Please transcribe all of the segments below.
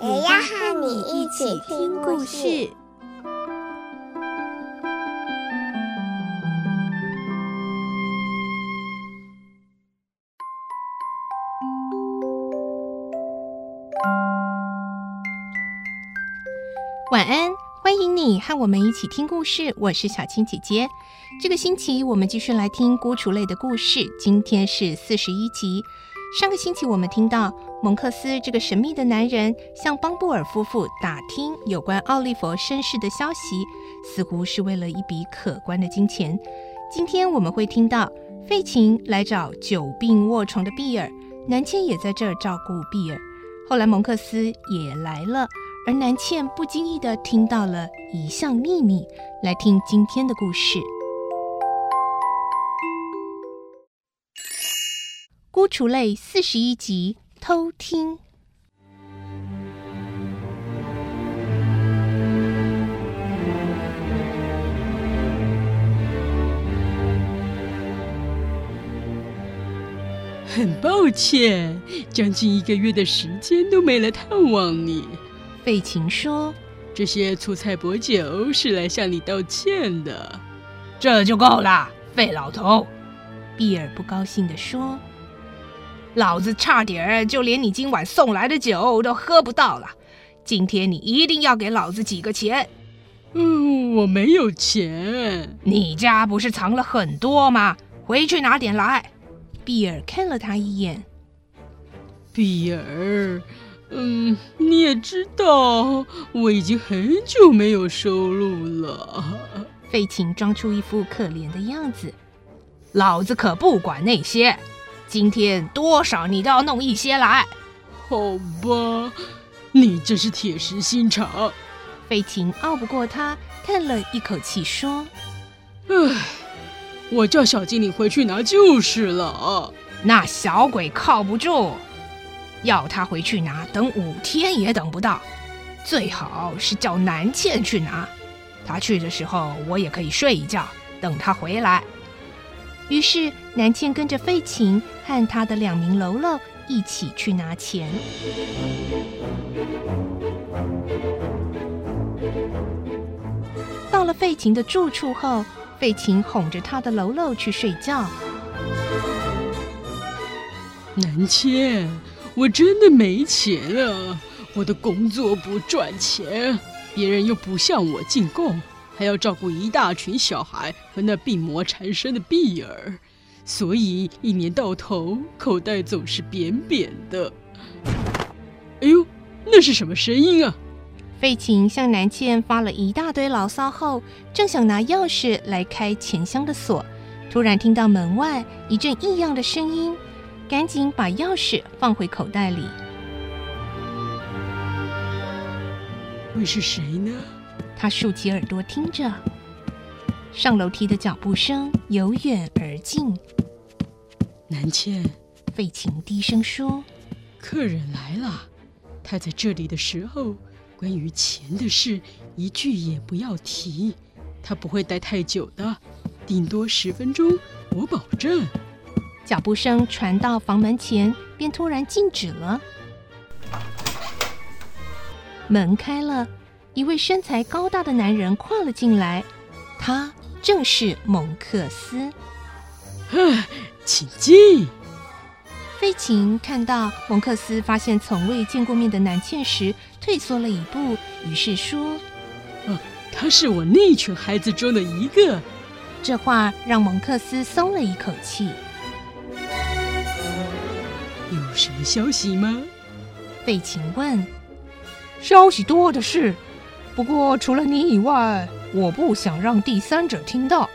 也要和你一起听故事。晚安，欢迎你和我们一起听故事。我是小青姐姐。这个星期我们继续来听孤雏类的故事，今天是四十一集。上个星期我们听到蒙克斯这个神秘的男人向邦布尔夫妇打听有关奥利弗身世的消息，似乎是为了一笔可观的金钱。今天我们会听到费琴来找久病卧床的比尔，南茜也在这儿照顾比尔。后来蒙克斯也来了。而南茜不经意地听到了一项秘密，来听今天的故事。孤雏类四十一集偷听。很抱歉，将近一个月的时间都没来探望你。费琴说：“这些醋菜薄酒是来向你道歉的，这就够了。”费老头，比尔不高兴地说：“老子差点儿就连你今晚送来的酒都喝不到了。今天你一定要给老子几个钱。”“嗯，我没有钱。”“你家不是藏了很多吗？回去拿点来。”比尔看了他一眼。比尔。嗯，你也知道，我已经很久没有收入了。费琴装出一副可怜的样子。老子可不管那些，今天多少你都要弄一些来。好吧，你真是铁石心肠。费琴拗不过他，叹了一口气说：“唉，我叫小精灵回去拿就是了。那小鬼靠不住。”要他回去拿，等五天也等不到。最好是叫南茜去拿，他去的时候我也可以睡一觉，等他回来。于是南茜跟着费琴和他的两名喽啰一起去拿钱。到了费琴的住处后，费琴哄着他的喽啰去睡觉。南茜。我真的没钱啊！我的工作不赚钱，别人又不向我进贡，还要照顾一大群小孩和那病魔缠身的碧儿，所以一年到头口袋总是扁扁的。哎呦，那是什么声音啊？费琴向南茜发了一大堆牢骚后，正想拿钥匙来开钱箱的锁，突然听到门外一阵异样的声音。赶紧把钥匙放回口袋里。会是谁呢？他竖起耳朵听着，上楼梯的脚步声由远而近。南茜，费琴低声说：“客人来了。他在这里的时候，关于钱的事一句也不要提。他不会待太久的，顶多十分钟，我保证。”脚步声传到房门前，便突然静止了。门开了，一位身材高大的男人跨了进来，他正是蒙克斯。啊，请进。费琴看到蒙克斯发现从未见过面的南茜时，退缩了一步，于是说：“呃，他是我那群孩子中的一个。”这话让蒙克斯松了一口气。有什么消息吗？费琴问。消息多的是，不过除了你以外，我不想让第三者听到。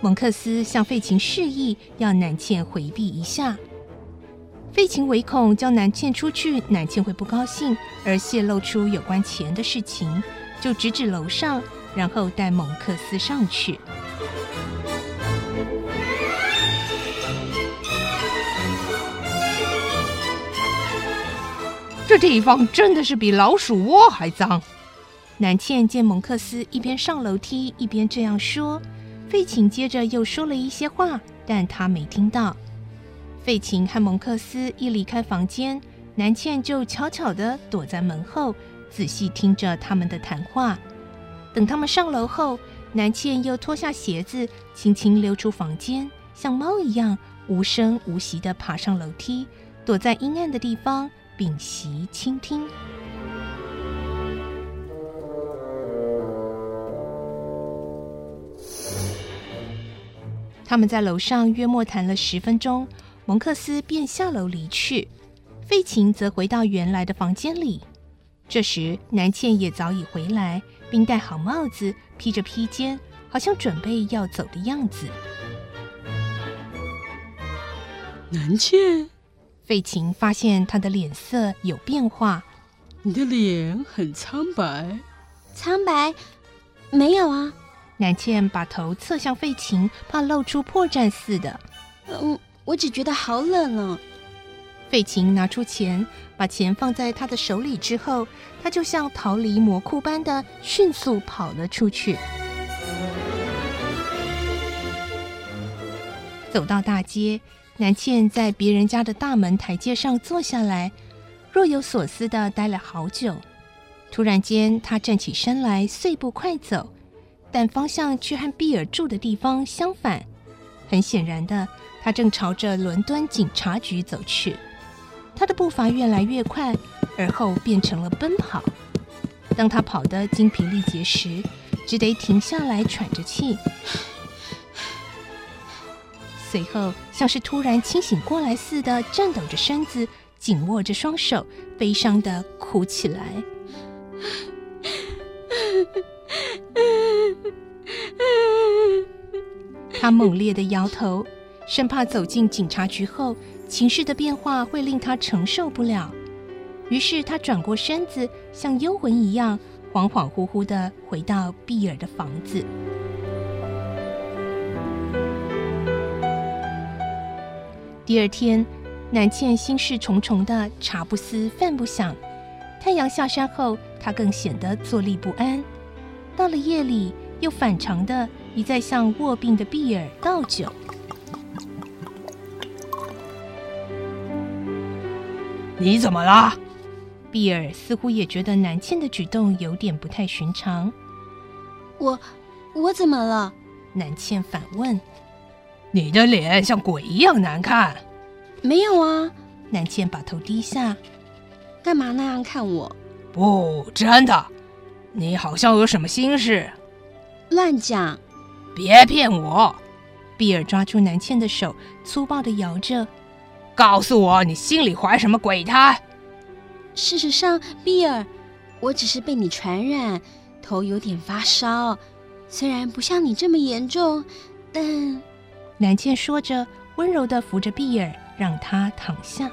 蒙克斯向费琴示意，要南茜回避一下。费琴唯恐叫南茜出去，南茜会不高兴，而泄露出有关钱的事情，就直指楼上，然后带蒙克斯上去。这地方真的是比老鼠窝还脏。南茜见蒙克斯一边上楼梯一边这样说，费琴接着又说了一些话，但他没听到。费琴和蒙克斯一离开房间，南茜就悄悄地躲在门后，仔细听着他们的谈话。等他们上楼后，南茜又脱下鞋子，轻轻溜出房间，像猫一样无声无息地爬上楼梯，躲在阴暗的地方屏息倾听。他们在楼上约莫谈了十分钟。蒙克斯便下楼离去，费琴则回到原来的房间里。这时，南茜也早已回来，并戴好帽子，披着披肩，好像准备要走的样子。南茜，费琴发现她的脸色有变化。你的脸很苍白。苍白？没有啊。南茜把头侧向费琴，怕露出破绽似的。嗯。我只觉得好冷哦。费琴拿出钱，把钱放在他的手里之后，他就像逃离魔窟般的迅速跑了出去。走到大街，南茜在别人家的大门台阶上坐下来，若有所思的待了好久。突然间，他站起身来，碎步快走，但方向却和比尔住的地方相反。很显然的。他正朝着伦敦警察局走去，他的步伐越来越快，而后变成了奔跑。当他跑得精疲力竭时，只得停下来喘着气。随后，像是突然清醒过来似的，颤抖着身子，紧握着双手，悲伤的哭起来。他猛烈的摇头。生怕走进警察局后，情势的变化会令他承受不了。于是他转过身子，像幽魂一样，恍恍惚惚的回到比尔的房子。第二天，南茜心事重重的，茶不思饭不想。太阳下山后，她更显得坐立不安。到了夜里，又反常的一再向卧病的比尔倒酒。你怎么了？比尔似乎也觉得南茜的举动有点不太寻常。我，我怎么了？南茜反问。你的脸像鬼一样难看。没有啊。南茜把头低下。干嘛那样看我？不，真的。你好像有什么心事。乱讲。别骗我。比尔抓住南茜的手，粗暴的摇着。告诉我，你心里怀什么鬼胎？事实上，比尔，我只是被你传染，头有点发烧，虽然不像你这么严重，但……南茜说着，温柔的扶着比尔，让他躺下。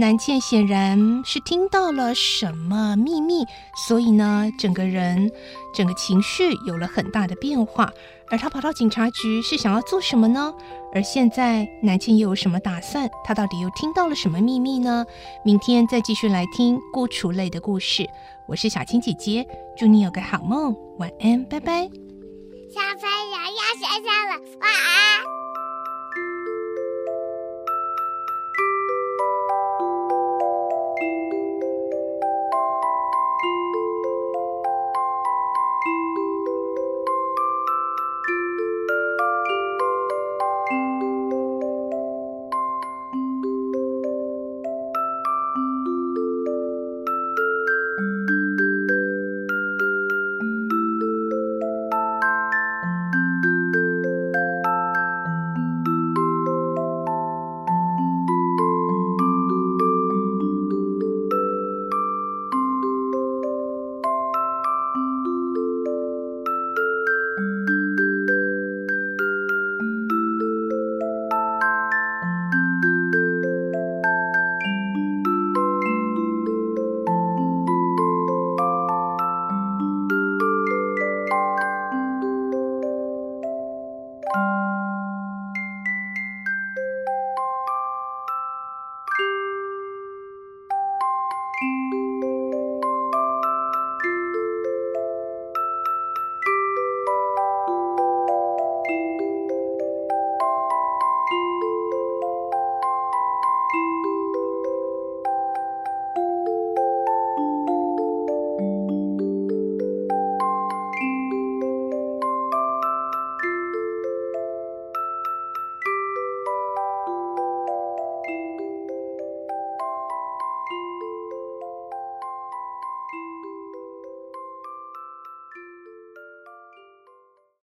南茜显然是听到了什么秘密，所以呢，整个人、整个情绪有了很大的变化。而他跑到警察局是想要做什么呢？而现在南茜又有什么打算？他到底又听到了什么秘密呢？明天再继续来听《孤雏泪》的故事。我是小青姐姐，祝你有个好梦，晚安，拜拜。小朋友要睡觉了，晚安。